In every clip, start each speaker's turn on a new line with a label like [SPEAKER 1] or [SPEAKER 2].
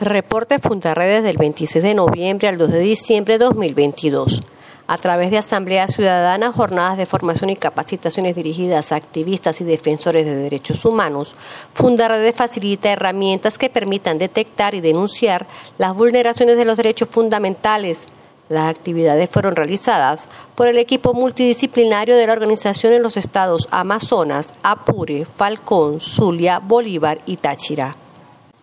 [SPEAKER 1] Reporte Fundarredes del 26 de noviembre al 2 de diciembre de 2022. A través de asambleas ciudadanas, jornadas de formación y capacitaciones dirigidas a activistas y defensores de derechos humanos, Fundarredes facilita herramientas que permitan detectar y denunciar las vulneraciones de los derechos fundamentales. Las actividades fueron realizadas por el equipo multidisciplinario de la organización en los estados Amazonas, Apure, Falcón, Zulia, Bolívar y Táchira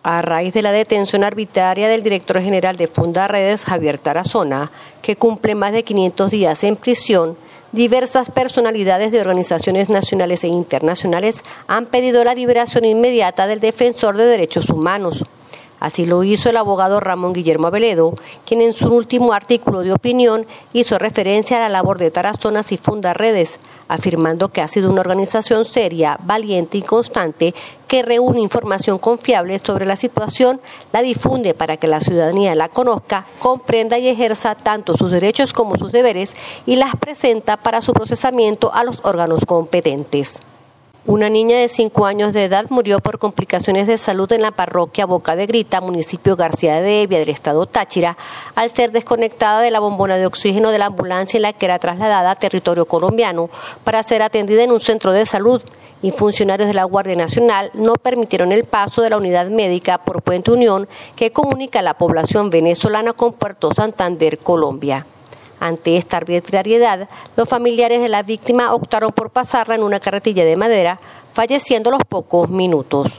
[SPEAKER 1] a raíz de la detención arbitraria del director general de Fundaredes, Javier Tarazona, que cumple más de 500 días en prisión, diversas personalidades de organizaciones nacionales e internacionales han pedido la liberación inmediata del defensor de derechos humanos. Así lo hizo el abogado Ramón Guillermo Aveledo, quien en su último artículo de opinión hizo referencia a la labor de Tarazonas y Funda Redes, afirmando que ha sido una organización seria, valiente y constante que reúne información confiable sobre la situación, la difunde para que la ciudadanía la conozca, comprenda y ejerza tanto sus derechos como sus deberes y las presenta para su procesamiento a los órganos competentes. Una niña de 5 años de edad murió por complicaciones de salud en la parroquia Boca de Grita, municipio García de Evia del estado Táchira, al ser desconectada de la bombona de oxígeno de la ambulancia en la que era trasladada a territorio colombiano para ser atendida en un centro de salud y funcionarios de la Guardia Nacional no permitieron el paso de la unidad médica por Puente Unión que comunica a la población venezolana con Puerto Santander, Colombia. Ante esta arbitrariedad, los familiares de la víctima optaron por pasarla en una carretilla de madera, falleciendo a los pocos minutos.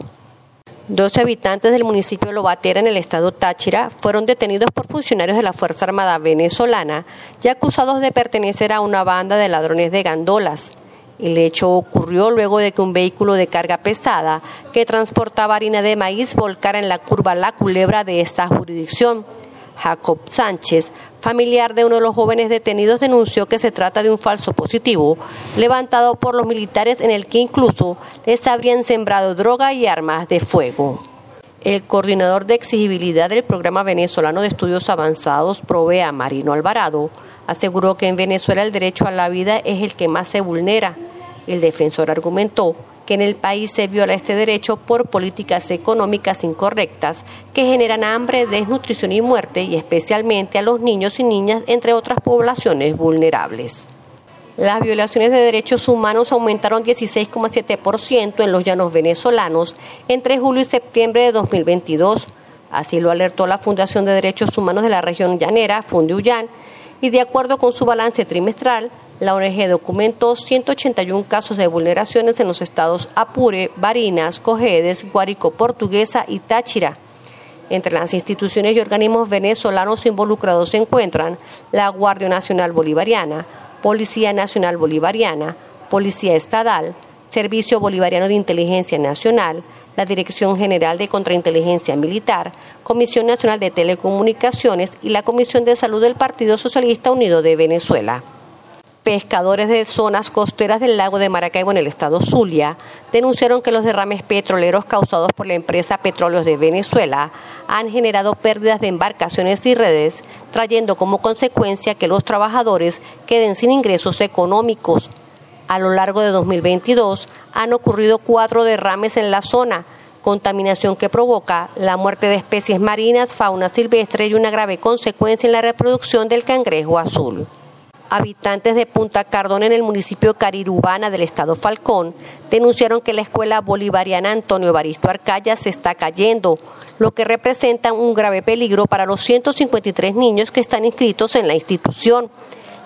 [SPEAKER 1] Doce habitantes del municipio Lobatera en el estado Táchira fueron detenidos por funcionarios de la Fuerza Armada venezolana y acusados de pertenecer a una banda de ladrones de gandolas. El hecho ocurrió luego de que un vehículo de carga pesada que transportaba harina de maíz volcara en la curva La Culebra de esta jurisdicción. Jacob Sánchez, familiar de uno de los jóvenes detenidos, denunció que se trata de un falso positivo levantado por los militares en el que incluso les habrían sembrado droga y armas de fuego. El coordinador de exigibilidad del Programa Venezolano de Estudios Avanzados, Provea Marino Alvarado, aseguró que en Venezuela el derecho a la vida es el que más se vulnera. El defensor argumentó que en el país se viola este derecho por políticas económicas incorrectas que generan hambre, desnutrición y muerte, y especialmente a los niños y niñas, entre otras poblaciones vulnerables. Las violaciones de derechos humanos aumentaron 16,7% en los llanos venezolanos entre julio y septiembre de 2022. Así lo alertó la Fundación de Derechos Humanos de la región llanera, Fundiullán, y de acuerdo con su balance trimestral, la ONG documentó 181 casos de vulneraciones en los estados Apure, Barinas, Cojedes, Guárico Portuguesa y Táchira. Entre las instituciones y organismos venezolanos involucrados se encuentran la Guardia Nacional Bolivariana, Policía Nacional Bolivariana, Policía Estatal, Servicio Bolivariano de Inteligencia Nacional, la Dirección General de Contrainteligencia Militar, Comisión Nacional de Telecomunicaciones y la Comisión de Salud del Partido Socialista Unido de Venezuela pescadores de zonas costeras del lago de Maracaibo en el estado Zulia denunciaron que los derrames petroleros causados por la empresa Petróleos de Venezuela han generado pérdidas de embarcaciones y redes, trayendo como consecuencia que los trabajadores queden sin ingresos económicos. A lo largo de 2022 han ocurrido cuatro derrames en la zona, contaminación que provoca la muerte de especies marinas, fauna silvestre y una grave consecuencia en la reproducción del cangrejo azul. Habitantes de Punta Cardón en el municipio Carirubana del estado Falcón denunciaron que la escuela bolivariana Antonio Evaristo Arcaya se está cayendo, lo que representa un grave peligro para los 153 niños que están inscritos en la institución.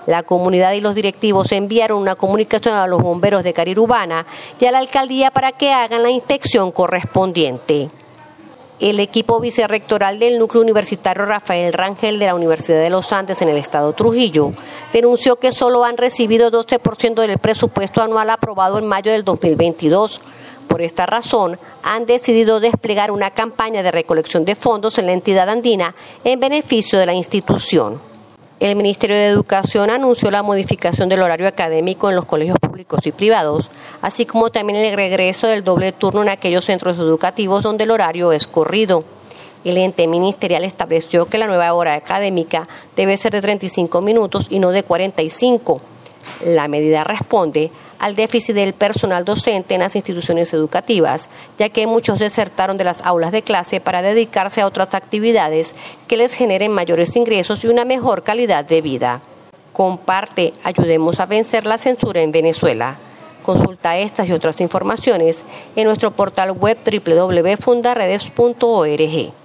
[SPEAKER 1] La comunidad y los directivos enviaron una comunicación a los bomberos de Carirubana y a la alcaldía para que hagan la inspección correspondiente. El equipo vicerrectoral del núcleo universitario Rafael Rangel de la Universidad de los Andes en el estado Trujillo denunció que solo han recibido 12% del presupuesto anual aprobado en mayo del 2022. Por esta razón, han decidido desplegar una campaña de recolección de fondos en la entidad andina en beneficio de la institución. El Ministerio de Educación anunció la modificación del horario académico en los colegios públicos y privados, así como también el regreso del doble turno en aquellos centros educativos donde el horario es corrido. El ente ministerial estableció que la nueva hora académica debe ser de 35 minutos y no de 45. La medida responde al déficit del personal docente en las instituciones educativas, ya que muchos desertaron de las aulas de clase para dedicarse a otras actividades que les generen mayores ingresos y una mejor calidad de vida. Comparte, ayudemos a vencer la censura en Venezuela. Consulta estas y otras informaciones en nuestro portal web www.fundaredes.org.